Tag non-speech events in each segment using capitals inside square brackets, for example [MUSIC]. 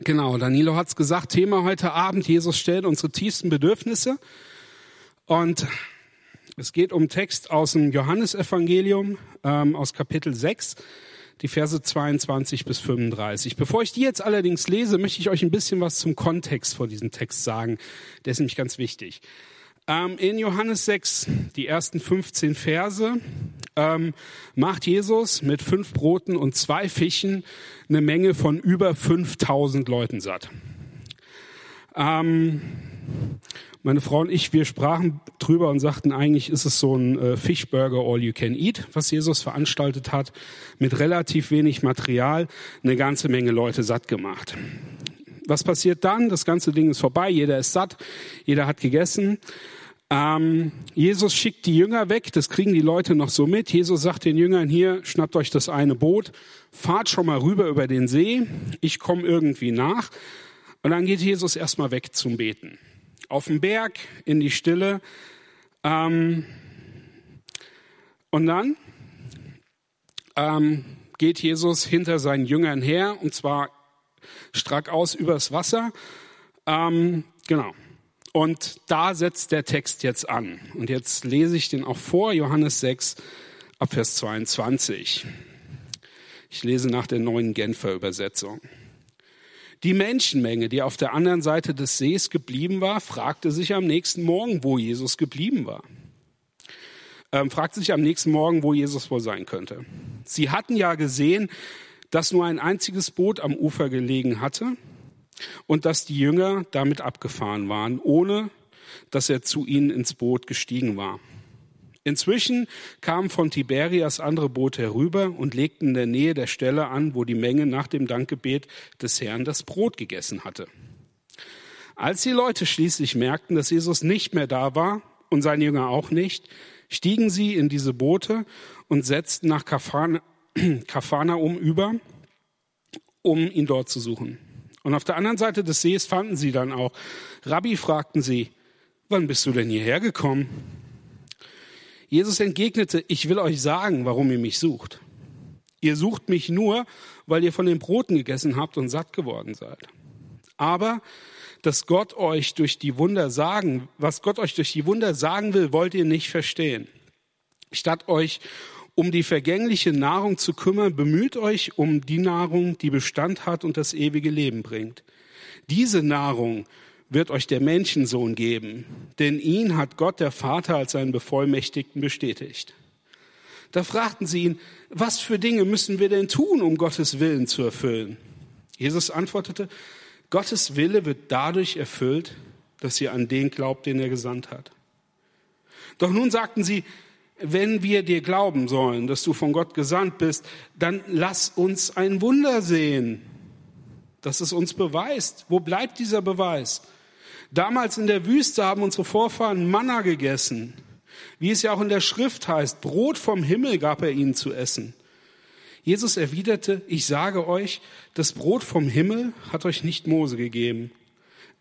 Genau, Danilo hat's gesagt, Thema heute Abend, Jesus stellt unsere tiefsten Bedürfnisse. Und es geht um Text aus dem Johannesevangelium, ähm, aus Kapitel 6, die Verse 22 bis 35. Bevor ich die jetzt allerdings lese, möchte ich euch ein bisschen was zum Kontext vor diesem Text sagen. Der ist nämlich ganz wichtig. Ähm, in Johannes 6, die ersten 15 Verse, ähm, macht Jesus mit fünf Broten und zwei Fischen eine Menge von über 5000 Leuten satt. Ähm, meine Frau und ich, wir sprachen drüber und sagten, eigentlich ist es so ein äh, Fischburger All You Can Eat, was Jesus veranstaltet hat, mit relativ wenig Material, eine ganze Menge Leute satt gemacht. Was passiert dann? Das ganze Ding ist vorbei, jeder ist satt, jeder hat gegessen. Ähm, Jesus schickt die Jünger weg, das kriegen die Leute noch so mit. Jesus sagt den Jüngern hier, schnappt euch das eine Boot, fahrt schon mal rüber über den See, ich komme irgendwie nach. Und dann geht Jesus erstmal weg zum Beten. Auf den Berg, in die Stille. Ähm, und dann ähm, geht Jesus hinter seinen Jüngern her, und zwar strack aus übers Wasser. Ähm, genau. Und da setzt der Text jetzt an. Und jetzt lese ich den auch vor, Johannes 6, Abvers 22. Ich lese nach der neuen Genfer Übersetzung. Die Menschenmenge, die auf der anderen Seite des Sees geblieben war, fragte sich am nächsten Morgen, wo Jesus geblieben war. Ähm, fragte sich am nächsten Morgen, wo Jesus wohl sein könnte. Sie hatten ja gesehen, dass nur ein einziges Boot am Ufer gelegen hatte und dass die Jünger damit abgefahren waren, ohne dass er zu ihnen ins Boot gestiegen war. Inzwischen kamen von Tiberias andere Boote herüber und legten in der Nähe der Stelle an, wo die Menge nach dem Dankgebet des Herrn das Brot gegessen hatte. Als die Leute schließlich merkten, dass Jesus nicht mehr da war und seine Jünger auch nicht, stiegen sie in diese Boote und setzten nach Kafana, [CLEARS THROAT] Kafana um über, um ihn dort zu suchen. Und auf der anderen Seite des Sees fanden sie dann auch. Rabbi fragten sie, wann bist du denn hierher gekommen? Jesus entgegnete, ich will euch sagen, warum ihr mich sucht. Ihr sucht mich nur, weil ihr von den Broten gegessen habt und satt geworden seid. Aber dass Gott euch durch die Wunder sagen, was Gott euch durch die Wunder sagen will, wollt ihr nicht verstehen. Statt euch um die vergängliche Nahrung zu kümmern, bemüht euch um die Nahrung, die Bestand hat und das ewige Leben bringt. Diese Nahrung wird euch der Menschensohn geben, denn ihn hat Gott der Vater als seinen Bevollmächtigten bestätigt. Da fragten sie ihn, was für Dinge müssen wir denn tun, um Gottes Willen zu erfüllen? Jesus antwortete, Gottes Wille wird dadurch erfüllt, dass ihr an den glaubt, den er gesandt hat. Doch nun sagten sie, wenn wir dir glauben sollen, dass du von Gott gesandt bist, dann lass uns ein Wunder sehen, dass es uns beweist. Wo bleibt dieser Beweis? Damals in der Wüste haben unsere Vorfahren Manna gegessen. Wie es ja auch in der Schrift heißt, Brot vom Himmel gab er ihnen zu essen. Jesus erwiderte, ich sage euch, das Brot vom Himmel hat euch nicht Mose gegeben.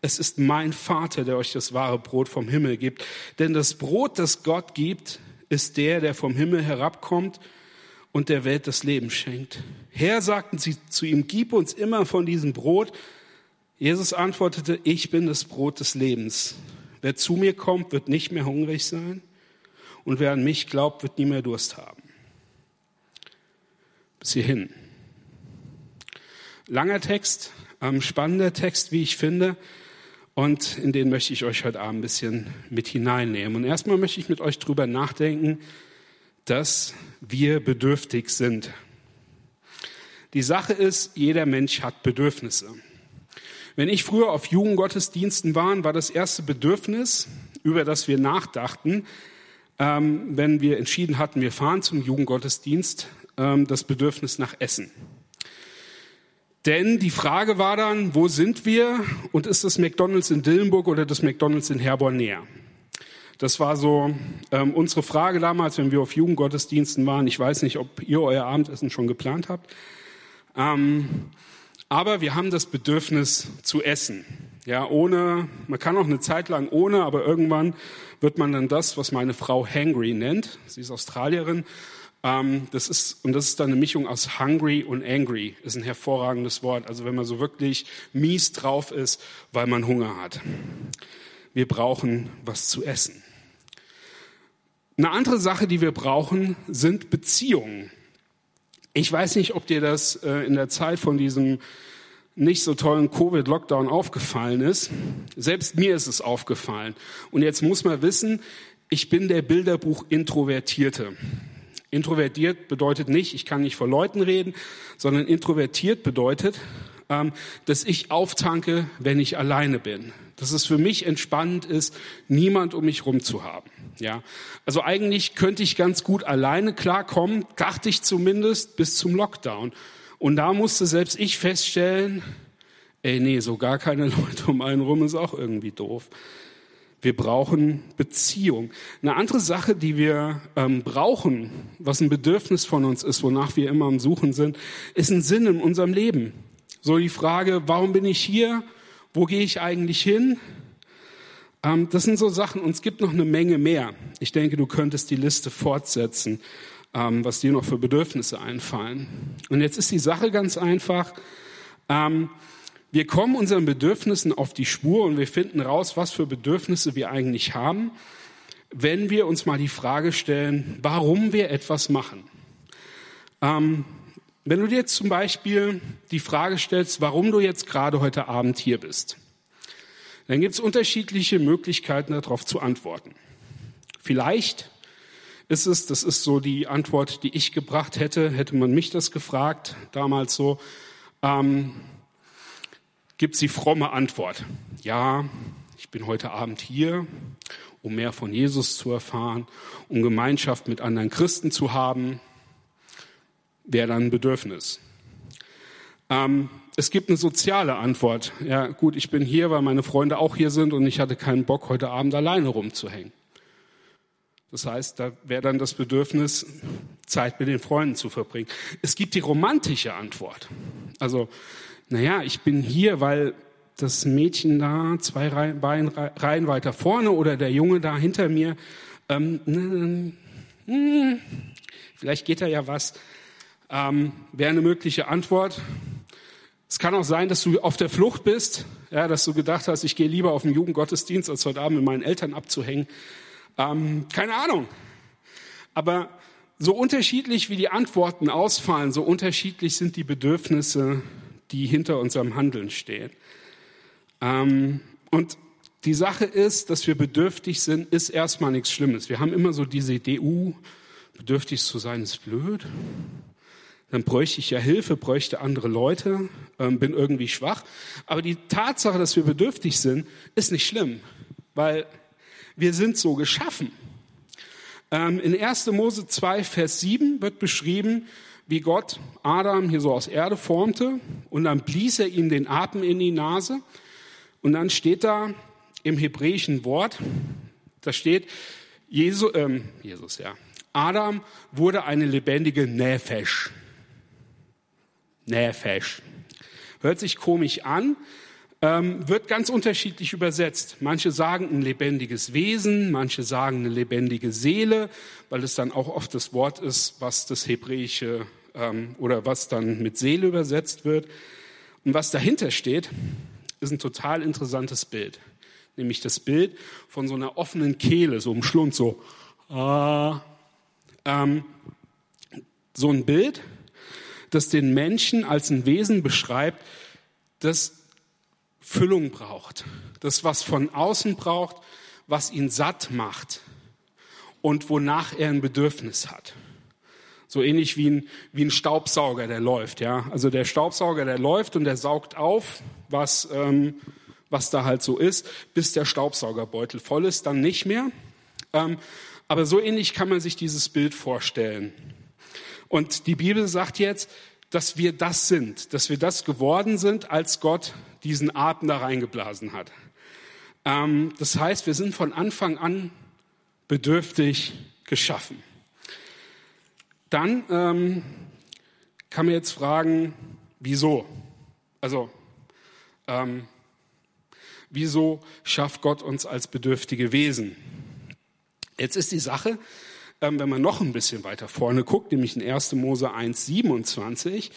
Es ist mein Vater, der euch das wahre Brot vom Himmel gibt. Denn das Brot, das Gott gibt, ist der, der vom Himmel herabkommt und der Welt das Leben schenkt. Herr, sagten sie zu ihm, gib uns immer von diesem Brot. Jesus antwortete, ich bin das Brot des Lebens. Wer zu mir kommt, wird nicht mehr hungrig sein und wer an mich glaubt, wird nie mehr Durst haben. Bis hierhin. Langer Text, ähm, spannender Text, wie ich finde. Und in den möchte ich euch heute Abend ein bisschen mit hineinnehmen. Und erstmal möchte ich mit euch drüber nachdenken, dass wir bedürftig sind. Die Sache ist, jeder Mensch hat Bedürfnisse. Wenn ich früher auf Jugendgottesdiensten war, war das erste Bedürfnis, über das wir nachdachten, ähm, wenn wir entschieden hatten, wir fahren zum Jugendgottesdienst, ähm, das Bedürfnis nach Essen. Denn die Frage war dann, wo sind wir und ist das McDonald's in Dillenburg oder das McDonald's in Herborn näher? Das war so ähm, unsere Frage damals, wenn wir auf Jugendgottesdiensten waren. Ich weiß nicht, ob ihr euer Abendessen schon geplant habt. Ähm, aber wir haben das Bedürfnis zu essen. Ja, ohne, man kann auch eine Zeit lang ohne, aber irgendwann wird man dann das, was meine Frau hangry nennt. Sie ist Australierin das ist, und das ist dann eine Mischung aus hungry und angry, ist ein hervorragendes Wort. Also wenn man so wirklich mies drauf ist, weil man Hunger hat. Wir brauchen was zu essen. Eine andere Sache, die wir brauchen, sind Beziehungen. Ich weiß nicht, ob dir das äh, in der Zeit von diesem nicht so tollen Covid-Lockdown aufgefallen ist. Selbst mir ist es aufgefallen. Und jetzt muss man wissen, ich bin der Bilderbuch Introvertierte. Introvertiert bedeutet nicht, ich kann nicht vor Leuten reden, sondern introvertiert bedeutet, ähm, dass ich auftanke, wenn ich alleine bin. Dass es für mich entspannend ist, niemand um mich rum zu haben. Ja, also eigentlich könnte ich ganz gut alleine klarkommen, dachte ich zumindest bis zum Lockdown. Und da musste selbst ich feststellen, ey, nee, so gar keine [LAUGHS] Leute um einen rum ist auch irgendwie doof. Wir brauchen Beziehung. Eine andere Sache, die wir ähm, brauchen, was ein Bedürfnis von uns ist, wonach wir immer am Suchen sind, ist ein Sinn in unserem Leben. So die Frage, warum bin ich hier? Wo gehe ich eigentlich hin? Ähm, das sind so Sachen, und es gibt noch eine Menge mehr. Ich denke, du könntest die Liste fortsetzen, ähm, was dir noch für Bedürfnisse einfallen. Und jetzt ist die Sache ganz einfach. Ähm, wir kommen unseren Bedürfnissen auf die Spur und wir finden raus, was für Bedürfnisse wir eigentlich haben, wenn wir uns mal die Frage stellen, warum wir etwas machen. Ähm, wenn du dir jetzt zum Beispiel die Frage stellst, warum du jetzt gerade heute Abend hier bist, dann gibt es unterschiedliche Möglichkeiten darauf zu antworten. Vielleicht ist es, das ist so die Antwort, die ich gebracht hätte, hätte man mich das gefragt, damals so, ähm, gibt es die fromme Antwort. Ja, ich bin heute Abend hier, um mehr von Jesus zu erfahren, um Gemeinschaft mit anderen Christen zu haben, wäre dann ein Bedürfnis. Ähm, es gibt eine soziale Antwort. Ja, gut, ich bin hier, weil meine Freunde auch hier sind und ich hatte keinen Bock, heute Abend alleine rumzuhängen. Das heißt, da wäre dann das Bedürfnis, Zeit mit den Freunden zu verbringen. Es gibt die romantische Antwort. Also, naja, ich bin hier, weil das Mädchen da zwei Reihen, Reihen weiter vorne oder der Junge da hinter mir, ähm, mh, hm, vielleicht geht da ja was, ähm, wäre eine mögliche Antwort. Es kann auch sein, dass du auf der Flucht bist, ja, dass du gedacht hast, ich gehe lieber auf den Jugendgottesdienst, als heute Abend mit meinen Eltern abzuhängen. Ähm, keine Ahnung. Aber so unterschiedlich wie die Antworten ausfallen, so unterschiedlich sind die Bedürfnisse, die hinter unserem Handeln stehen. Ähm, und die Sache ist, dass wir bedürftig sind, ist erstmal nichts Schlimmes. Wir haben immer so diese Idee, uh, bedürftig zu sein ist blöd dann bräuchte ich ja Hilfe, bräuchte andere Leute, ähm, bin irgendwie schwach. Aber die Tatsache, dass wir bedürftig sind, ist nicht schlimm, weil wir sind so geschaffen. Ähm, in 1. Mose 2, Vers 7 wird beschrieben, wie Gott Adam hier so aus Erde formte und dann blies er ihm den Atem in die Nase und dann steht da im hebräischen Wort, da steht, Jesu, ähm, Jesus, ja, Adam wurde eine lebendige Nefesh. Nefesh. Hört sich komisch an, ähm, wird ganz unterschiedlich übersetzt. Manche sagen ein lebendiges Wesen, manche sagen eine lebendige Seele, weil es dann auch oft das Wort ist, was das Hebräische ähm, oder was dann mit Seele übersetzt wird. Und was dahinter steht, ist ein total interessantes Bild. Nämlich das Bild von so einer offenen Kehle, so im Schlund, so. Äh, ähm, so ein Bild, das den Menschen als ein Wesen beschreibt, das Füllung braucht, das was von außen braucht, was ihn satt macht und wonach er ein Bedürfnis hat. So ähnlich wie ein, wie ein Staubsauger, der läuft. Ja? Also der Staubsauger, der läuft und der saugt auf, was, ähm, was da halt so ist, bis der Staubsaugerbeutel voll ist, dann nicht mehr. Ähm, aber so ähnlich kann man sich dieses Bild vorstellen. Und die Bibel sagt jetzt, dass wir das sind, dass wir das geworden sind, als Gott diesen Atem da reingeblasen hat. Ähm, das heißt, wir sind von Anfang an bedürftig geschaffen. Dann ähm, kann man jetzt fragen, wieso? Also, ähm, wieso schafft Gott uns als bedürftige Wesen? Jetzt ist die Sache, ähm, wenn man noch ein bisschen weiter vorne guckt, nämlich in 1. Mose 1, 27,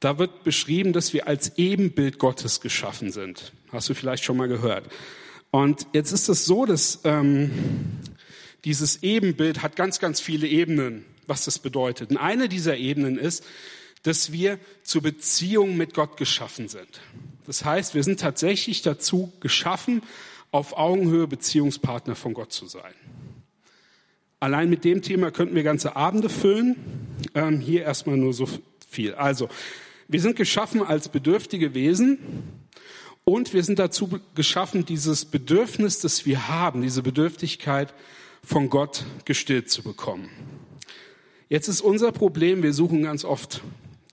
da wird beschrieben, dass wir als Ebenbild Gottes geschaffen sind. Hast du vielleicht schon mal gehört. Und jetzt ist es so, dass ähm, dieses Ebenbild hat ganz, ganz viele Ebenen, was das bedeutet. Und eine dieser Ebenen ist, dass wir zur Beziehung mit Gott geschaffen sind. Das heißt, wir sind tatsächlich dazu geschaffen, auf Augenhöhe Beziehungspartner von Gott zu sein. Allein mit dem Thema könnten wir ganze Abende füllen. Ähm, hier erstmal nur so viel. Also, wir sind geschaffen als bedürftige Wesen und wir sind dazu geschaffen, dieses Bedürfnis, das wir haben, diese Bedürftigkeit von Gott gestillt zu bekommen. Jetzt ist unser Problem, wir suchen ganz oft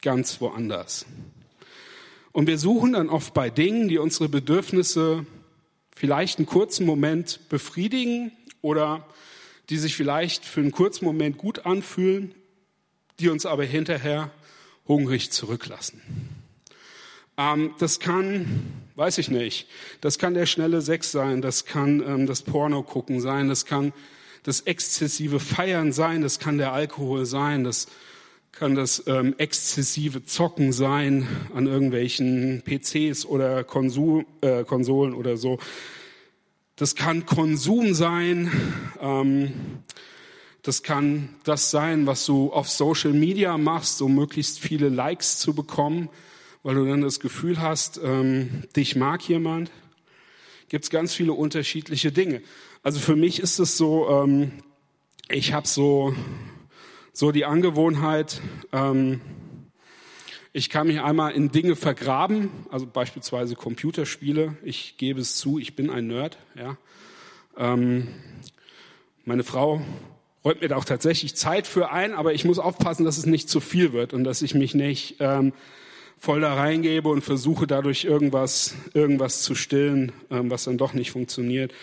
ganz woanders. Und wir suchen dann oft bei Dingen, die unsere Bedürfnisse vielleicht einen kurzen Moment befriedigen oder die sich vielleicht für einen kurzen Moment gut anfühlen, die uns aber hinterher hungrig zurücklassen. Ähm, das kann, weiß ich nicht, das kann der schnelle Sex sein, das kann ähm, das Porno gucken sein, das kann das exzessive Feiern sein, das kann der Alkohol sein, das kann das ähm, exzessive Zocken sein an irgendwelchen PCs oder Konsum, äh, Konsolen oder so. Das kann Konsum sein. Ähm, das kann das sein, was du auf Social Media machst, um möglichst viele Likes zu bekommen, weil du dann das Gefühl hast, ähm, dich mag jemand. Gibt es ganz viele unterschiedliche Dinge. Also für mich ist es so, ähm, ich habe so so die Angewohnheit, ähm, ich kann mich einmal in Dinge vergraben, also beispielsweise Computerspiele. Ich gebe es zu, ich bin ein Nerd. Ja. Ähm, meine Frau räumt mir da auch tatsächlich Zeit für ein, aber ich muss aufpassen, dass es nicht zu viel wird und dass ich mich nicht ähm, voll da reingebe und versuche dadurch irgendwas, irgendwas zu stillen, ähm, was dann doch nicht funktioniert.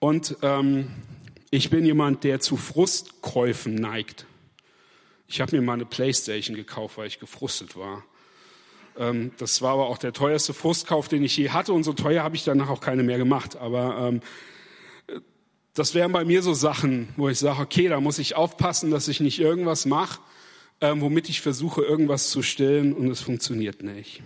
Und ähm, ich bin jemand, der zu Frustkäufen neigt. Ich habe mir mal eine Playstation gekauft, weil ich gefrustet war. Ähm, das war aber auch der teuerste Frustkauf, den ich je hatte und so teuer habe ich danach auch keine mehr gemacht. Aber ähm, das wären bei mir so Sachen, wo ich sage, okay, da muss ich aufpassen, dass ich nicht irgendwas mache, ähm, womit ich versuche, irgendwas zu stillen und es funktioniert nicht.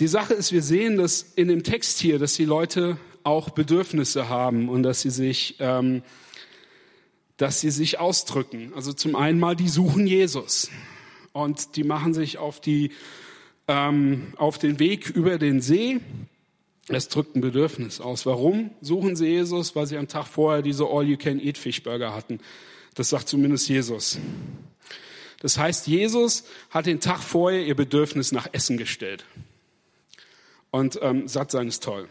Die Sache ist, wir sehen das in dem Text hier, dass die Leute auch Bedürfnisse haben und dass sie sich, ähm, dass sie sich ausdrücken. Also zum einen mal, die suchen Jesus und die machen sich auf die, ähm, auf den Weg über den See es drückt ein Bedürfnis aus. Warum suchen sie Jesus? Weil sie am Tag vorher diese All-You-Can-Eat-Fischburger hatten. Das sagt zumindest Jesus. Das heißt, Jesus hat den Tag vorher ihr Bedürfnis nach Essen gestellt. Und ähm, satt sein ist toll.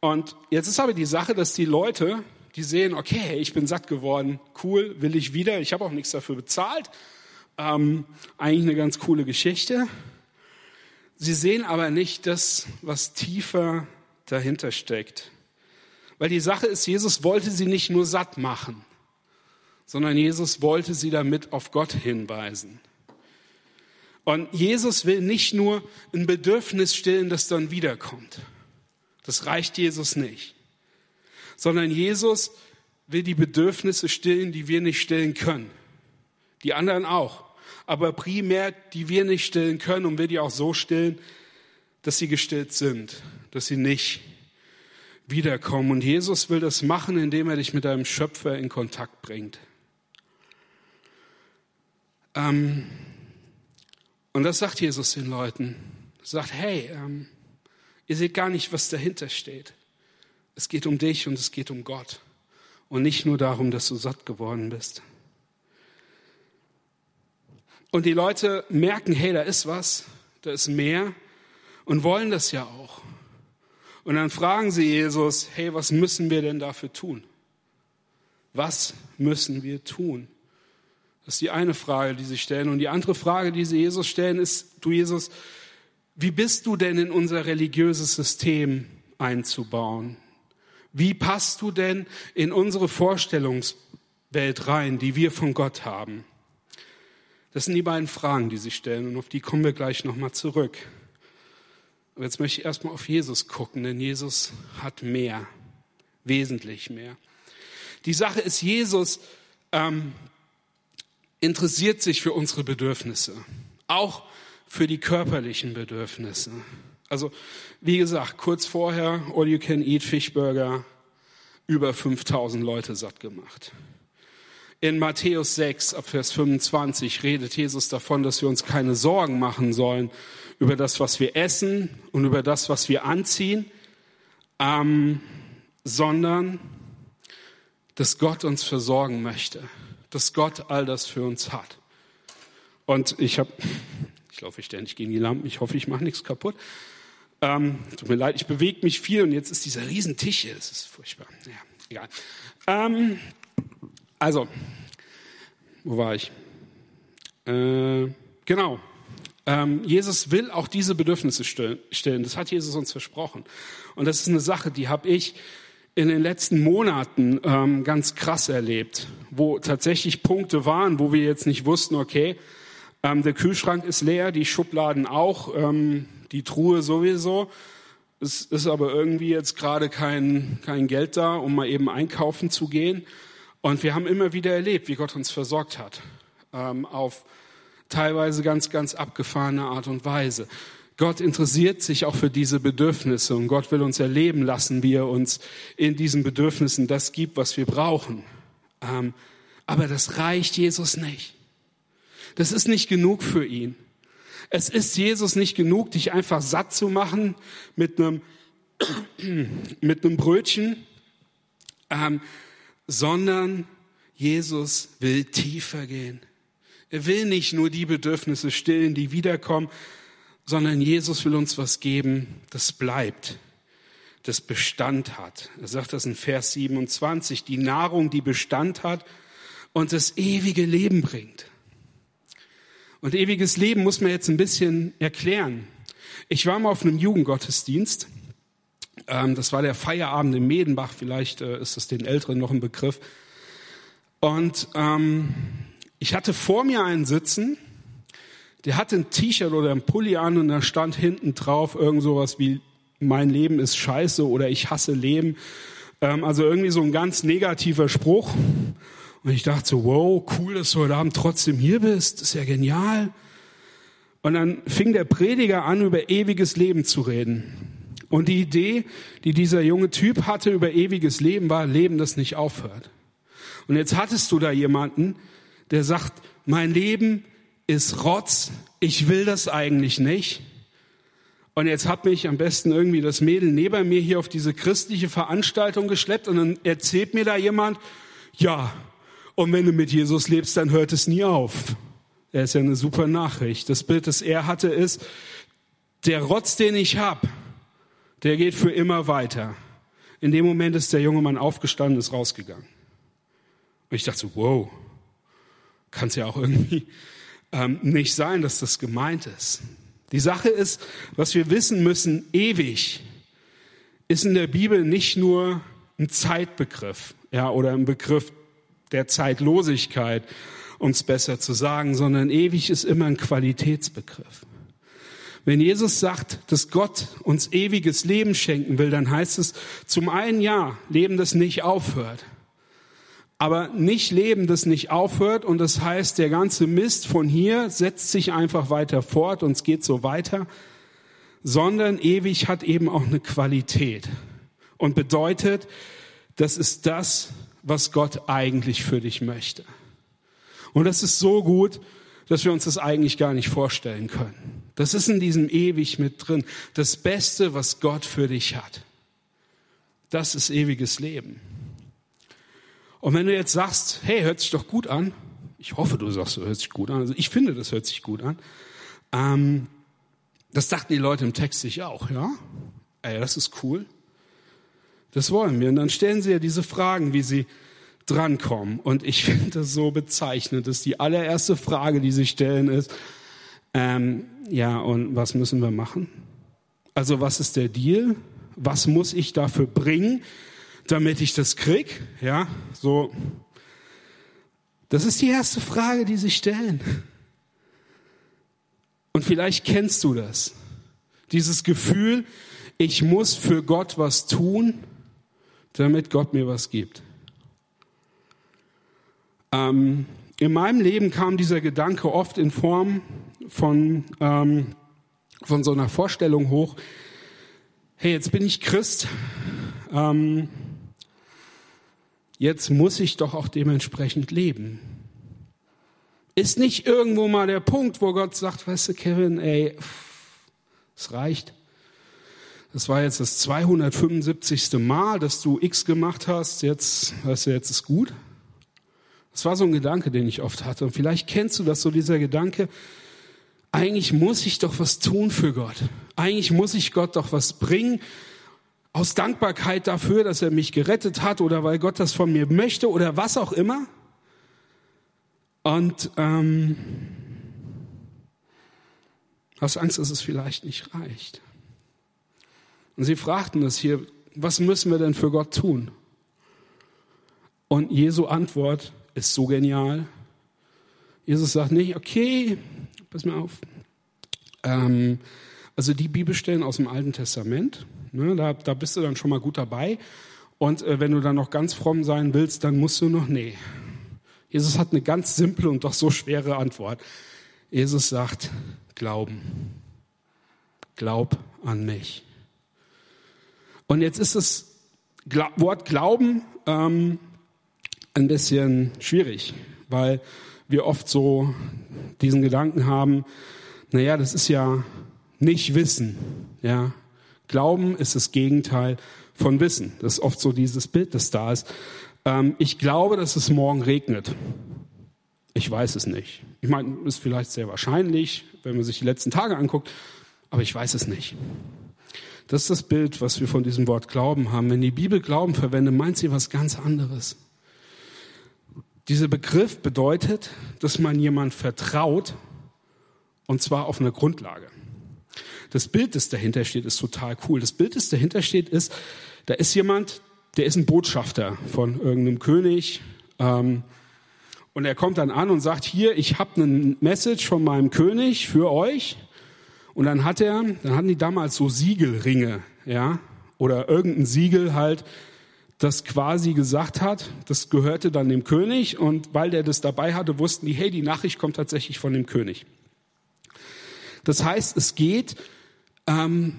Und jetzt ist aber die Sache, dass die Leute, die sehen, okay, ich bin satt geworden, cool, will ich wieder, ich habe auch nichts dafür bezahlt. Ähm, eigentlich eine ganz coole Geschichte. Sie sehen aber nicht das, was tiefer dahinter steckt. Weil die Sache ist, Jesus wollte sie nicht nur satt machen, sondern Jesus wollte sie damit auf Gott hinweisen. Und Jesus will nicht nur ein Bedürfnis stillen, das dann wiederkommt. Das reicht Jesus nicht. Sondern Jesus will die Bedürfnisse stillen, die wir nicht stillen können. Die anderen auch aber primär, die wir nicht stillen können und wir die auch so stillen, dass sie gestillt sind, dass sie nicht wiederkommen. Und Jesus will das machen, indem er dich mit deinem Schöpfer in Kontakt bringt. Ähm, und das sagt Jesus den Leuten. Er sagt, hey, ähm, ihr seht gar nicht, was dahinter steht. Es geht um dich und es geht um Gott. Und nicht nur darum, dass du satt geworden bist. Und die Leute merken, hey, da ist was, da ist mehr und wollen das ja auch. Und dann fragen sie Jesus, hey, was müssen wir denn dafür tun? Was müssen wir tun? Das ist die eine Frage, die sie stellen. Und die andere Frage, die sie Jesus stellen, ist, du Jesus, wie bist du denn in unser religiöses System einzubauen? Wie passt du denn in unsere Vorstellungswelt rein, die wir von Gott haben? Das sind die beiden Fragen, die sie stellen und auf die kommen wir gleich nochmal zurück. Aber jetzt möchte ich erstmal auf Jesus gucken, denn Jesus hat mehr, wesentlich mehr. Die Sache ist, Jesus ähm, interessiert sich für unsere Bedürfnisse, auch für die körperlichen Bedürfnisse. Also wie gesagt, kurz vorher All You Can Eat Fischburger über 5000 Leute satt gemacht. In Matthäus 6 ab Vers 25 redet Jesus davon, dass wir uns keine Sorgen machen sollen über das, was wir essen und über das, was wir anziehen, ähm, sondern dass Gott uns versorgen möchte, dass Gott all das für uns hat. Und ich habe, ich laufe ständig gegen die Lampen, ich hoffe, ich mache nichts kaputt. Ähm, tut mir leid, ich bewege mich viel und jetzt ist dieser riesen Tisch hier, das ist furchtbar. Ja, egal. Ähm, also, wo war ich? Äh, genau. Ähm, Jesus will auch diese Bedürfnisse stellen. Das hat Jesus uns versprochen. Und das ist eine Sache, die habe ich in den letzten Monaten ähm, ganz krass erlebt, wo tatsächlich Punkte waren, wo wir jetzt nicht wussten, okay, ähm, der Kühlschrank ist leer, die Schubladen auch, ähm, die Truhe sowieso. Es ist aber irgendwie jetzt gerade kein, kein Geld da, um mal eben einkaufen zu gehen. Und wir haben immer wieder erlebt, wie Gott uns versorgt hat, ähm, auf teilweise ganz, ganz abgefahrene Art und Weise. Gott interessiert sich auch für diese Bedürfnisse und Gott will uns erleben lassen, wie er uns in diesen Bedürfnissen das gibt, was wir brauchen. Aber das reicht Jesus nicht. Das ist nicht genug für ihn. Es ist Jesus nicht genug, dich einfach satt zu machen mit einem, [CLEARS THROAT] mit einem Brötchen, ähm, sondern Jesus will tiefer gehen. Er will nicht nur die Bedürfnisse stillen, die wiederkommen, sondern Jesus will uns was geben, das bleibt, das Bestand hat. Er sagt das in Vers 27, die Nahrung, die Bestand hat und das ewige Leben bringt. Und ewiges Leben muss man jetzt ein bisschen erklären. Ich war mal auf einem Jugendgottesdienst. Ähm, das war der Feierabend in Medenbach. Vielleicht äh, ist das den Älteren noch ein Begriff. Und ähm, ich hatte vor mir einen sitzen, der hatte ein T-Shirt oder ein Pulli an und da stand hinten drauf irgend sowas wie mein Leben ist scheiße oder ich hasse Leben. Ähm, also irgendwie so ein ganz negativer Spruch. Und ich dachte so, wow, cool, dass du heute Abend trotzdem hier bist. Das ist ja genial. Und dann fing der Prediger an, über ewiges Leben zu reden. Und die Idee, die dieser junge Typ hatte über ewiges Leben, war Leben, das nicht aufhört. Und jetzt hattest du da jemanden, der sagt, mein Leben ist Rotz, ich will das eigentlich nicht. Und jetzt hat mich am besten irgendwie das Mädel neben mir hier auf diese christliche Veranstaltung geschleppt und dann erzählt mir da jemand, ja, und wenn du mit Jesus lebst, dann hört es nie auf. Er ist ja eine super Nachricht. Das Bild, das er hatte, ist, der Rotz, den ich hab, der geht für immer weiter. In dem Moment ist der junge Mann aufgestanden, ist rausgegangen. Und ich dachte so, wow, kann es ja auch irgendwie ähm, nicht sein, dass das gemeint ist. Die Sache ist, was wir wissen müssen, ewig ist in der Bibel nicht nur ein Zeitbegriff, ja, oder ein Begriff, der Zeitlosigkeit, um es besser zu sagen, sondern ewig ist immer ein Qualitätsbegriff. Wenn Jesus sagt, dass Gott uns ewiges Leben schenken will, dann heißt es zum einen ja, Leben, das nicht aufhört. Aber nicht Leben, das nicht aufhört und das heißt, der ganze Mist von hier setzt sich einfach weiter fort und es geht so weiter, sondern ewig hat eben auch eine Qualität und bedeutet, das ist das, was Gott eigentlich für dich möchte. Und das ist so gut, dass wir uns das eigentlich gar nicht vorstellen können. Das ist in diesem ewig mit drin. Das Beste, was Gott für dich hat. Das ist ewiges Leben. Und wenn du jetzt sagst, hey, hört sich doch gut an, ich hoffe, du sagst, hört sich gut an. Also ich finde, das hört sich gut an. Ähm, das dachten die Leute im Text sich auch, ja? Ey, das ist cool. Das wollen wir. Und dann stellen sie ja diese Fragen, wie sie drankommen. Und ich [LAUGHS] finde das so bezeichnend, dass die allererste Frage, die sie stellen, ist, ähm, ja, und was müssen wir machen? Also was ist der Deal? Was muss ich dafür bringen, damit ich das krieg? Ja, so. Das ist die erste Frage, die sie stellen. Und vielleicht kennst du das. Dieses Gefühl, ich muss für Gott was tun, damit Gott mir was gibt. Ähm, in meinem Leben kam dieser Gedanke oft in Form von, ähm, von so einer Vorstellung hoch, hey, jetzt bin ich Christ, ähm, jetzt muss ich doch auch dementsprechend leben. Ist nicht irgendwo mal der Punkt, wo Gott sagt, weißt du, Kevin, ey, es reicht. Das war jetzt das 275. Mal, dass du X gemacht hast. Jetzt, weißt du, jetzt ist gut. Das war so ein Gedanke, den ich oft hatte. Und vielleicht kennst du das so, dieser Gedanke, eigentlich muss ich doch was tun für Gott. Eigentlich muss ich Gott doch was bringen. Aus Dankbarkeit dafür, dass er mich gerettet hat oder weil Gott das von mir möchte oder was auch immer. Und ähm, hast Angst, dass es vielleicht nicht reicht. Und sie fragten das hier, was müssen wir denn für Gott tun? Und Jesu Antwort ist so genial. Jesus sagt nicht, okay, pass mal auf. Ähm, also die Bibelstellen aus dem Alten Testament, ne, da, da bist du dann schon mal gut dabei. Und äh, wenn du dann noch ganz fromm sein willst, dann musst du noch, nee. Jesus hat eine ganz simple und doch so schwere Antwort. Jesus sagt, glauben. Glaub an mich. Und jetzt ist das Wort Glauben ähm, ein bisschen schwierig, weil wir oft so diesen Gedanken haben, naja, das ist ja nicht Wissen. Ja. Glauben ist das Gegenteil von Wissen. Das ist oft so dieses Bild, das da ist. Ähm, ich glaube, dass es morgen regnet. Ich weiß es nicht. Ich meine, ist vielleicht sehr wahrscheinlich, wenn man sich die letzten Tage anguckt, aber ich weiß es nicht. Das ist das Bild, was wir von diesem Wort Glauben haben. Wenn die Bibel Glauben verwendet, meint sie was ganz anderes. Dieser Begriff bedeutet, dass man jemand vertraut, und zwar auf einer Grundlage. Das Bild, das dahinter steht, ist total cool. Das Bild, das dahinter steht, ist, da ist jemand, der ist ein Botschafter von irgendeinem König, ähm, und er kommt dann an und sagt, hier, ich habe eine Message von meinem König für euch. Und dann hat er, dann hatten die damals so Siegelringe, ja, oder irgendein Siegel halt, das quasi gesagt hat, das gehörte dann dem König und weil der das dabei hatte, wussten die, hey, die Nachricht kommt tatsächlich von dem König. Das heißt, es geht ähm,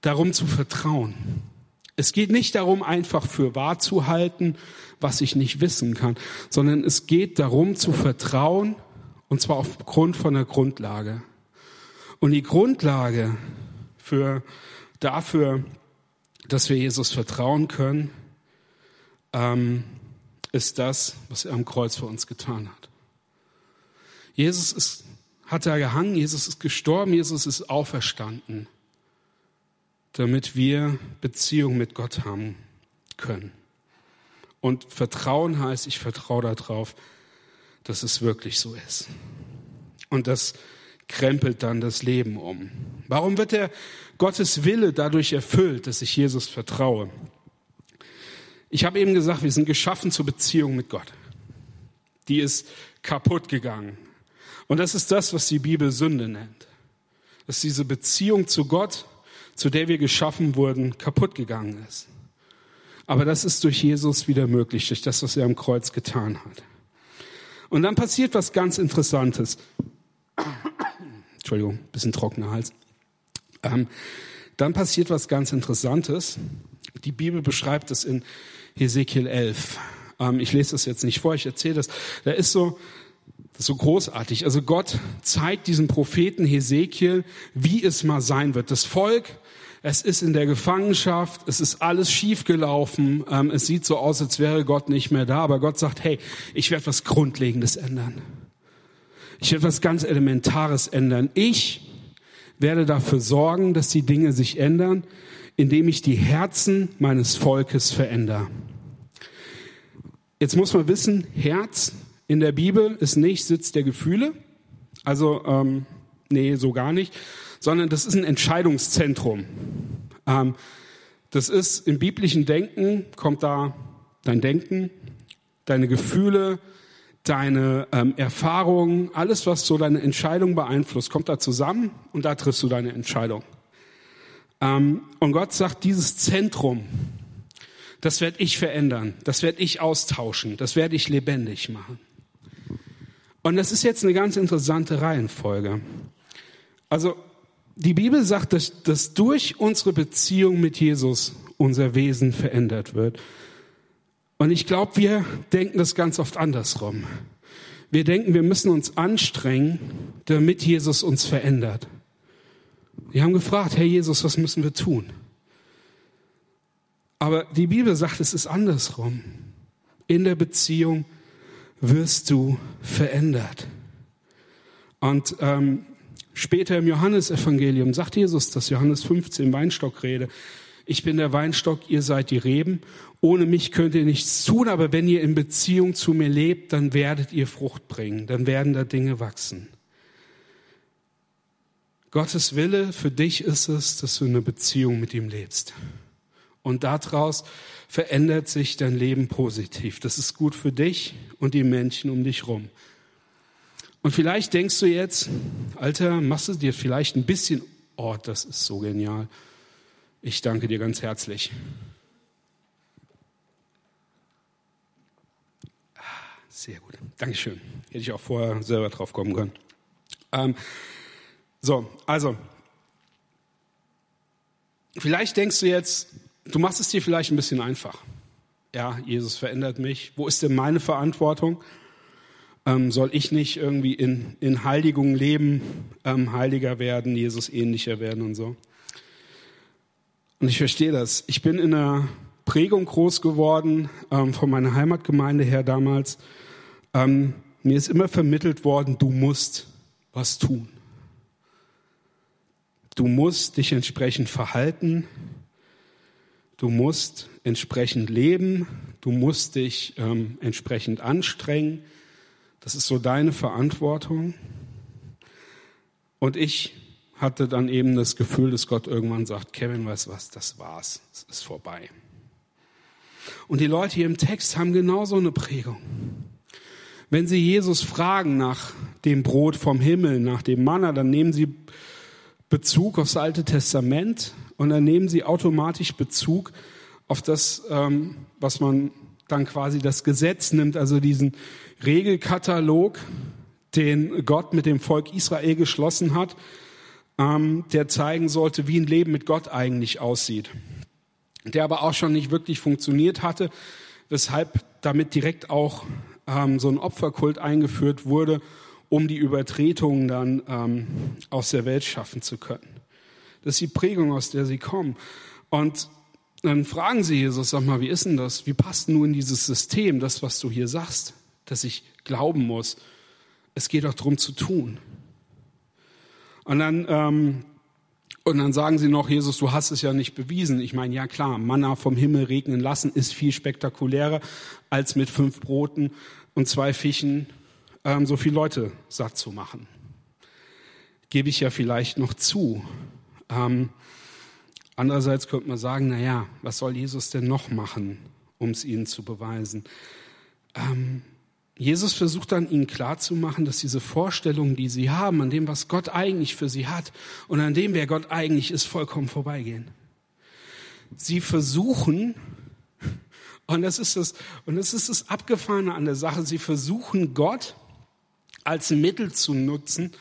darum zu vertrauen. Es geht nicht darum, einfach für wahr zu halten, was ich nicht wissen kann, sondern es geht darum zu vertrauen und zwar aufgrund von der Grundlage. Und die Grundlage für, dafür, dass wir Jesus vertrauen können, ähm, ist das, was er am Kreuz für uns getan hat. Jesus ist, hat da gehangen, Jesus ist gestorben, Jesus ist auferstanden, damit wir Beziehung mit Gott haben können. Und Vertrauen heißt, ich vertraue darauf, dass es wirklich so ist. Und das krempelt dann das Leben um. Warum wird der Gottes Wille dadurch erfüllt, dass ich Jesus vertraue? Ich habe eben gesagt, wir sind geschaffen zur Beziehung mit Gott. Die ist kaputt gegangen. Und das ist das, was die Bibel Sünde nennt. Dass diese Beziehung zu Gott, zu der wir geschaffen wurden, kaputt gegangen ist. Aber das ist durch Jesus wieder möglich, durch das, was er am Kreuz getan hat. Und dann passiert was ganz Interessantes. Entschuldigung, bisschen trockener Hals. Ähm, dann passiert was ganz Interessantes. Die Bibel beschreibt es in Hesekiel 11. Ähm, ich lese das jetzt nicht vor, ich erzähle das. Da ist so, so großartig. Also Gott zeigt diesem Propheten Hesekiel, wie es mal sein wird. Das Volk, es ist in der Gefangenschaft, es ist alles schiefgelaufen, ähm, es sieht so aus, als wäre Gott nicht mehr da, aber Gott sagt, hey, ich werde was Grundlegendes ändern. Ich werde was ganz Elementares ändern. Ich werde dafür sorgen, dass die Dinge sich ändern, indem ich die Herzen meines Volkes verändere. Jetzt muss man wissen, Herz in der Bibel ist nicht Sitz der Gefühle. Also, ähm, nee, so gar nicht. Sondern das ist ein Entscheidungszentrum. Ähm, das ist im biblischen Denken, kommt da dein Denken, deine Gefühle, deine ähm, Erfahrungen, alles, was so deine Entscheidung beeinflusst, kommt da zusammen und da triffst du deine Entscheidung. Ähm, und Gott sagt, dieses Zentrum, das werde ich verändern, das werde ich austauschen, das werde ich lebendig machen. Und das ist jetzt eine ganz interessante Reihenfolge. Also die Bibel sagt, dass, dass durch unsere Beziehung mit Jesus unser Wesen verändert wird. Und ich glaube, wir denken das ganz oft andersrum. Wir denken, wir müssen uns anstrengen, damit Jesus uns verändert. Wir haben gefragt, Herr Jesus, was müssen wir tun? Aber die Bibel sagt, es ist andersrum. In der Beziehung wirst du verändert. Und ähm, später im Johannesevangelium sagt Jesus, das Johannes 15 Weinstockrede, ich bin der Weinstock, ihr seid die Reben. Ohne mich könnt ihr nichts tun, aber wenn ihr in Beziehung zu mir lebt, dann werdet ihr Frucht bringen, dann werden da Dinge wachsen. Gottes Wille für dich ist es, dass du eine Beziehung mit ihm lebst. Und daraus verändert sich dein Leben positiv. Das ist gut für dich und die Menschen um dich rum. Und vielleicht denkst du jetzt, Alter, machst du dir vielleicht ein bisschen, oh, das ist so genial. Ich danke dir ganz herzlich. Ah, sehr gut. Dankeschön. Hätte ich auch vorher selber drauf kommen können. Ähm, so, also, vielleicht denkst du jetzt, du machst es dir vielleicht ein bisschen einfach. Ja, Jesus verändert mich. Wo ist denn meine Verantwortung? Ähm, soll ich nicht irgendwie in, in Heiligung leben, ähm, heiliger werden, Jesus ähnlicher werden und so? Und ich verstehe das. Ich bin in einer Prägung groß geworden, ähm, von meiner Heimatgemeinde her damals. Ähm, mir ist immer vermittelt worden, du musst was tun. Du musst dich entsprechend verhalten. Du musst entsprechend leben. Du musst dich ähm, entsprechend anstrengen. Das ist so deine Verantwortung. Und ich hatte dann eben das Gefühl, dass Gott irgendwann sagt, Kevin, weißt was, das war's, es ist vorbei. Und die Leute hier im Text haben genauso eine Prägung. Wenn sie Jesus fragen nach dem Brot vom Himmel, nach dem Manna, dann nehmen sie Bezug aufs Alte Testament und dann nehmen sie automatisch Bezug auf das, ähm, was man dann quasi das Gesetz nimmt, also diesen Regelkatalog, den Gott mit dem Volk Israel geschlossen hat, ähm, der zeigen sollte, wie ein Leben mit Gott eigentlich aussieht. Der aber auch schon nicht wirklich funktioniert hatte, weshalb damit direkt auch ähm, so ein Opferkult eingeführt wurde, um die Übertretungen dann ähm, aus der Welt schaffen zu können. Das ist die Prägung, aus der sie kommen. Und dann fragen sie Jesus, sag mal, wie ist denn das? Wie passt du in dieses System, das, was du hier sagst, dass ich glauben muss? Es geht doch darum zu tun. Und dann, ähm, und dann sagen sie noch, Jesus, du hast es ja nicht bewiesen. Ich meine, ja klar, Manna vom Himmel regnen lassen ist viel spektakulärer, als mit fünf Broten und zwei Fischen ähm, so viele Leute satt zu machen. Gebe ich ja vielleicht noch zu. Ähm, andererseits könnte man sagen, na ja, was soll Jesus denn noch machen, um es ihnen zu beweisen? Ähm, Jesus versucht dann ihnen klarzumachen, dass diese Vorstellungen, die sie haben, an dem, was Gott eigentlich für sie hat und an dem, wer Gott eigentlich ist, vollkommen vorbeigehen. Sie versuchen, und das ist das, und das ist das Abgefahrene an der Sache, sie versuchen Gott als Mittel zu nutzen,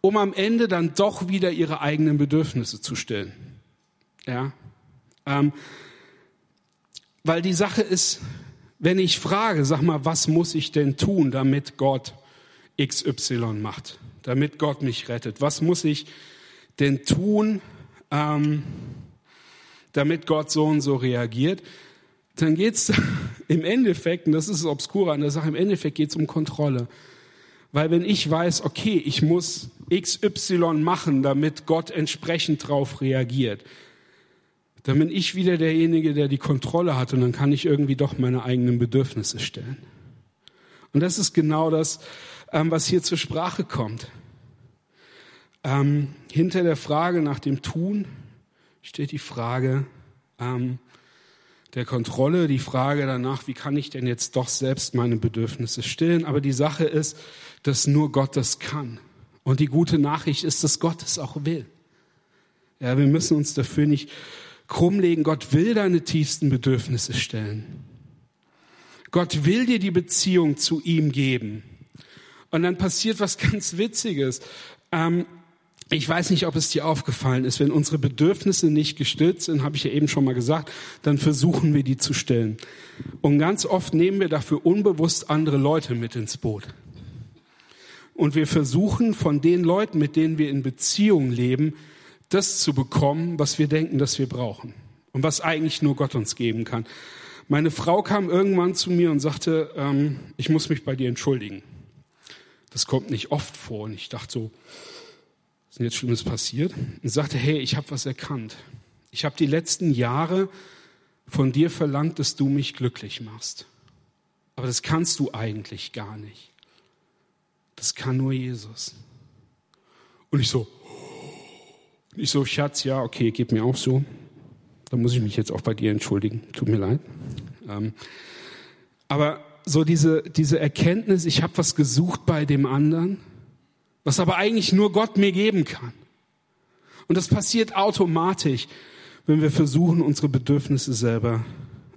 um am Ende dann doch wieder ihre eigenen Bedürfnisse zu stillen. Ja, ähm, weil die Sache ist, wenn ich frage, sag mal, was muss ich denn tun, damit Gott XY macht, damit Gott mich rettet? Was muss ich denn tun, ähm, damit Gott so und so reagiert? Dann geht's [LAUGHS] im Endeffekt, und das ist das Obskure an der Sache, im Endeffekt geht's um Kontrolle. Weil wenn ich weiß, okay, ich muss XY machen, damit Gott entsprechend drauf reagiert, dann bin ich wieder derjenige, der die Kontrolle hat und dann kann ich irgendwie doch meine eigenen Bedürfnisse stellen. Und das ist genau das, ähm, was hier zur Sprache kommt. Ähm, hinter der Frage nach dem Tun steht die Frage ähm, der Kontrolle, die Frage danach, wie kann ich denn jetzt doch selbst meine Bedürfnisse stillen. Aber die Sache ist, dass nur Gott das kann. Und die gute Nachricht ist, dass Gott es auch will. Ja, wir müssen uns dafür nicht krummlegen. Gott will deine tiefsten Bedürfnisse stellen. Gott will dir die Beziehung zu ihm geben. Und dann passiert was [LAUGHS] ganz Witziges. Ähm, ich weiß nicht, ob es dir aufgefallen ist, wenn unsere Bedürfnisse nicht gestillt sind, habe ich ja eben schon mal gesagt, dann versuchen wir die zu stillen. Und ganz oft nehmen wir dafür unbewusst andere Leute mit ins Boot. Und wir versuchen von den Leuten, mit denen wir in Beziehung leben, das zu bekommen, was wir denken, dass wir brauchen. Und was eigentlich nur Gott uns geben kann. Meine Frau kam irgendwann zu mir und sagte, ähm, ich muss mich bei dir entschuldigen. Das kommt nicht oft vor. Und ich dachte so, denn jetzt Schlimmes passiert? Und sagte, hey, ich habe was erkannt. Ich habe die letzten Jahre von dir verlangt, dass du mich glücklich machst. Aber das kannst du eigentlich gar nicht. Das kann nur Jesus. Und ich so, ich so, Schatz, ja, okay, geht mir auch so. Da muss ich mich jetzt auch bei dir entschuldigen. Tut mir leid. Ähm, aber so diese, diese Erkenntnis, ich habe was gesucht bei dem anderen, was aber eigentlich nur Gott mir geben kann. Und das passiert automatisch, wenn wir versuchen, unsere Bedürfnisse selber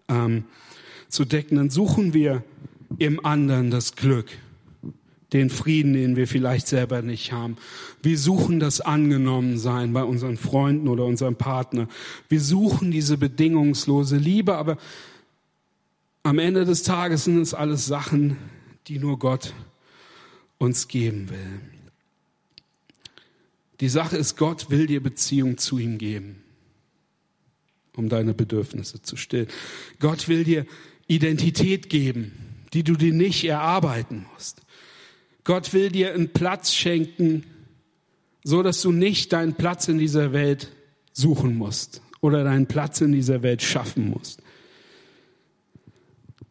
ähm, zu decken. Dann suchen wir im anderen das Glück, den Frieden, den wir vielleicht selber nicht haben. Wir suchen das Angenommensein bei unseren Freunden oder unserem Partner. Wir suchen diese bedingungslose Liebe, aber am Ende des Tages sind es alles Sachen, die nur Gott uns geben will. Die Sache ist, Gott will dir Beziehung zu ihm geben, um deine Bedürfnisse zu stillen. Gott will dir Identität geben, die du dir nicht erarbeiten musst. Gott will dir einen Platz schenken, so dass du nicht deinen Platz in dieser Welt suchen musst oder deinen Platz in dieser Welt schaffen musst.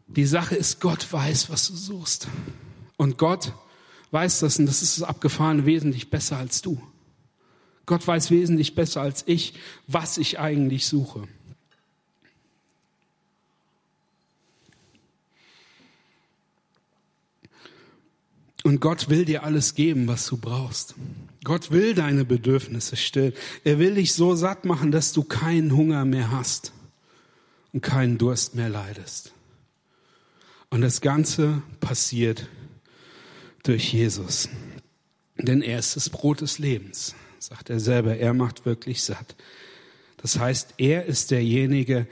Die Sache ist, Gott weiß, was du suchst. Und Gott weiß das und das ist das abgefahrene wesentlich besser als du. Gott weiß wesentlich besser als ich, was ich eigentlich suche. Und Gott will dir alles geben, was du brauchst. Gott will deine Bedürfnisse stillen. Er will dich so satt machen, dass du keinen Hunger mehr hast und keinen Durst mehr leidest. Und das Ganze passiert durch Jesus. Denn er ist das Brot des Lebens, sagt er selber. Er macht wirklich satt. Das heißt, er ist derjenige,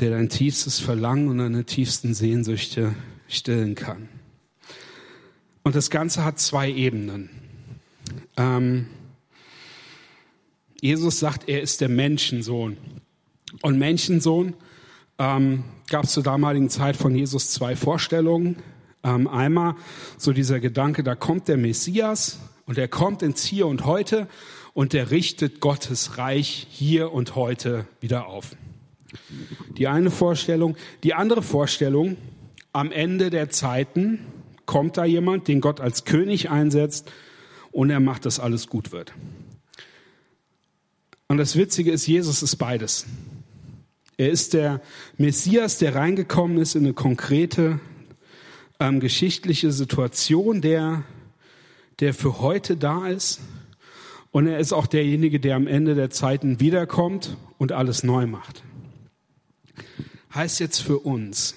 der dein tiefstes Verlangen und deine tiefsten Sehnsüchte stillen kann. Und das Ganze hat zwei Ebenen. Ähm, Jesus sagt, er ist der Menschensohn. Und Menschensohn ähm, gab es zur damaligen Zeit von Jesus zwei Vorstellungen. Ähm, einmal so dieser Gedanke, da kommt der Messias und er kommt ins Hier und Heute und er richtet Gottes Reich hier und heute wieder auf. Die eine Vorstellung. Die andere Vorstellung, am Ende der Zeiten kommt da jemand, den Gott als König einsetzt und er macht, dass alles gut wird. Und das Witzige ist, Jesus ist beides. Er ist der Messias, der reingekommen ist in eine konkrete ähm, geschichtliche Situation, der, der für heute da ist. Und er ist auch derjenige, der am Ende der Zeiten wiederkommt und alles neu macht. Heißt jetzt für uns,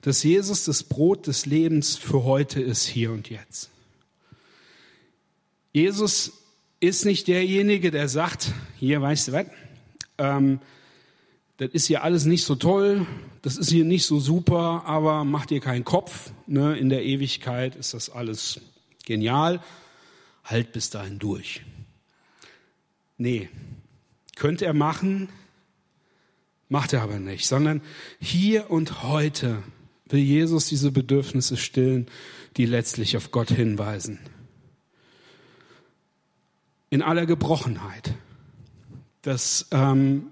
dass Jesus das Brot des Lebens für heute ist, hier und jetzt. Jesus ist nicht derjenige, der sagt, hier weißt du was, ähm, das ist hier alles nicht so toll, das ist hier nicht so super, aber macht dir keinen Kopf. Ne? In der Ewigkeit ist das alles genial. Halt bis dahin durch. Nee, könnte er machen, macht er aber nicht, sondern hier und heute will Jesus diese Bedürfnisse stillen, die letztlich auf Gott hinweisen. In aller Gebrochenheit. Das ähm,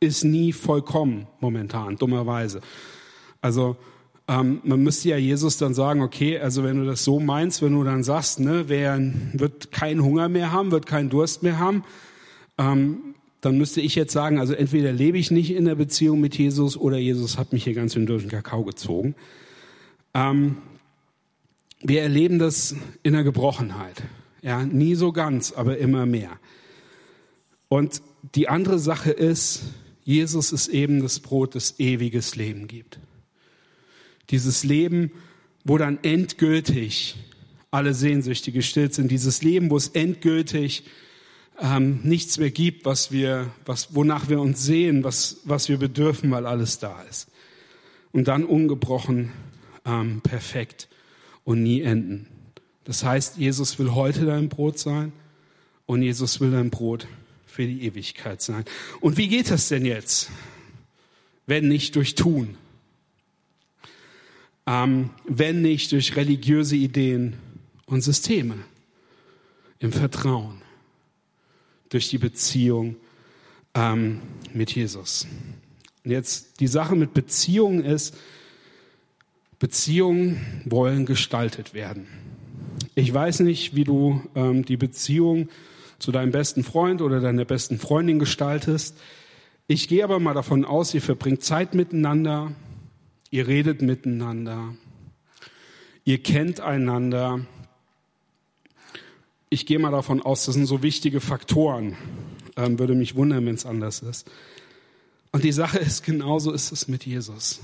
ist nie vollkommen momentan, dummerweise. Also ähm, man müsste ja Jesus dann sagen, okay, also wenn du das so meinst, wenn du dann sagst, ne, wer wird keinen Hunger mehr haben, wird keinen Durst mehr haben, ähm, dann müsste ich jetzt sagen, also entweder lebe ich nicht in der Beziehung mit Jesus oder Jesus hat mich hier ganz schön durch den Kakao gezogen. Ähm, wir erleben das in der Gebrochenheit. Ja, nie so ganz, aber immer mehr. Und die andere Sache ist, Jesus ist eben das Brot, das ewiges Leben gibt. Dieses Leben, wo dann endgültig alle Sehnsüchte gestillt sind. Dieses Leben, wo es endgültig ähm, nichts mehr gibt, was wir, was, wonach wir uns sehen, was, was wir bedürfen, weil alles da ist. Und dann ungebrochen, ähm, perfekt und nie enden. Das heißt, Jesus will heute dein Brot sein und Jesus will dein Brot für die Ewigkeit sein. Und wie geht das denn jetzt, wenn nicht durch Tun? Ähm, wenn nicht durch religiöse Ideen und Systeme, im Vertrauen, durch die Beziehung ähm, mit Jesus. Und jetzt die Sache mit Beziehungen ist, Beziehungen wollen gestaltet werden. Ich weiß nicht, wie du ähm, die Beziehung zu deinem besten Freund oder deiner besten Freundin gestaltest. Ich gehe aber mal davon aus, ihr verbringt Zeit miteinander, ihr redet miteinander, ihr kennt einander. Ich gehe mal davon aus, das sind so wichtige Faktoren. Ähm, würde mich wundern, wenn es anders ist. Und die Sache ist, genauso ist es mit Jesus.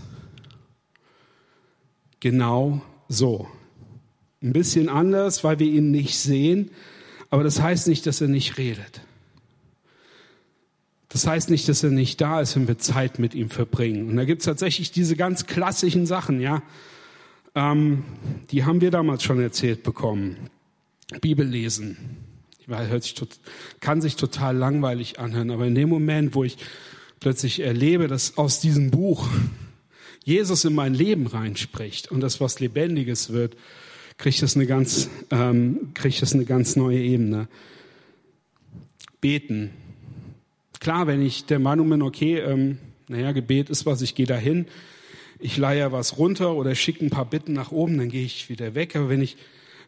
Genau so. Ein bisschen anders, weil wir ihn nicht sehen, aber das heißt nicht, dass er nicht redet. Das heißt nicht, dass er nicht da ist, wenn wir Zeit mit ihm verbringen. Und da gibt es tatsächlich diese ganz klassischen Sachen, ja. Ähm, die haben wir damals schon erzählt bekommen. Bibel lesen. Weil hört sich, kann sich total langweilig anhören, aber in dem Moment, wo ich plötzlich erlebe, dass aus diesem Buch Jesus in mein Leben reinspricht und das was Lebendiges wird, kriegt das eine ganz, ähm, kriegt das eine ganz neue Ebene. Beten. Klar, wenn ich der Meinung bin, okay, ähm, naja, Gebet ist was, ich gehe dahin, ich leihe was runter oder schicke ein paar Bitten nach oben, dann gehe ich wieder weg. Aber wenn ich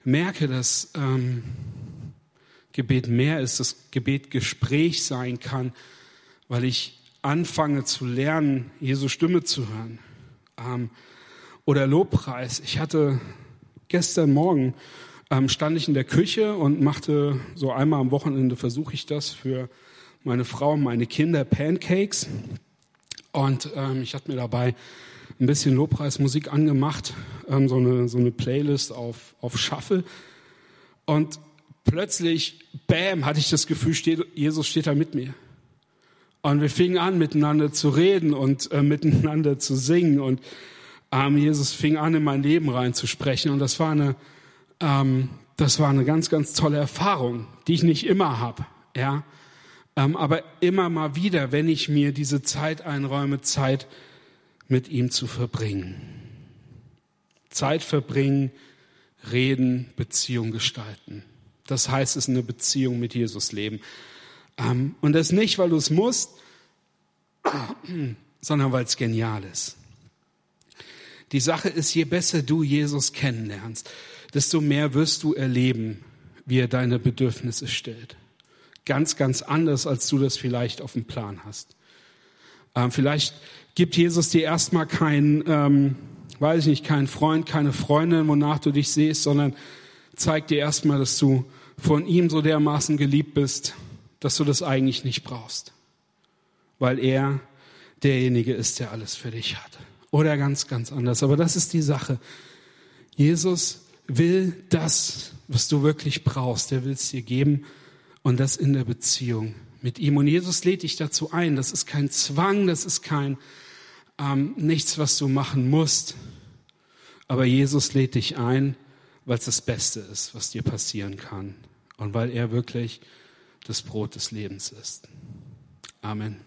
merke, dass ähm, Gebet mehr ist, dass Gebet Gespräch sein kann, weil ich anfange zu lernen, Jesu Stimme zu hören. Ähm, oder Lobpreis. Ich hatte gestern Morgen ähm, stand ich in der Küche und machte so einmal am Wochenende versuche ich das für meine Frau und meine Kinder Pancakes. Und ähm, ich hatte mir dabei ein bisschen Lobpreismusik angemacht, ähm, so, eine, so eine Playlist auf, auf Shuffle. Und plötzlich, bam, hatte ich das Gefühl, steht, Jesus steht da mit mir. Und wir fingen an, miteinander zu reden und äh, miteinander zu singen. Und ähm, Jesus fing an, in mein Leben reinzusprechen. Und das war eine, ähm, das war eine ganz, ganz tolle Erfahrung, die ich nicht immer habe. Ja? Ähm, aber immer mal wieder, wenn ich mir diese Zeit einräume, Zeit mit ihm zu verbringen. Zeit verbringen, reden, Beziehung gestalten. Das heißt es, eine Beziehung mit Jesus leben. Ähm, und das nicht, weil du es musst, [CLEARS THROAT] sondern weil es genial ist. Die Sache ist, je besser du Jesus kennenlernst, desto mehr wirst du erleben, wie er deine Bedürfnisse stellt. Ganz, ganz anders, als du das vielleicht auf dem Plan hast. Ähm, vielleicht gibt Jesus dir erstmal keinen, ähm, weiß ich nicht, keinen Freund, keine Freundin, wonach du dich siehst, sondern zeigt dir erstmal, dass du von ihm so dermaßen geliebt bist, dass du das eigentlich nicht brauchst. Weil er derjenige ist, der alles für dich hat. Oder ganz, ganz anders. Aber das ist die Sache. Jesus will das, was du wirklich brauchst. Er will es dir geben und das in der Beziehung mit ihm. Und Jesus lädt dich dazu ein. Das ist kein Zwang, das ist kein ähm, nichts, was du machen musst. Aber Jesus lädt dich ein, weil es das Beste ist, was dir passieren kann. Und weil er wirklich das Brot des Lebens ist. Amen.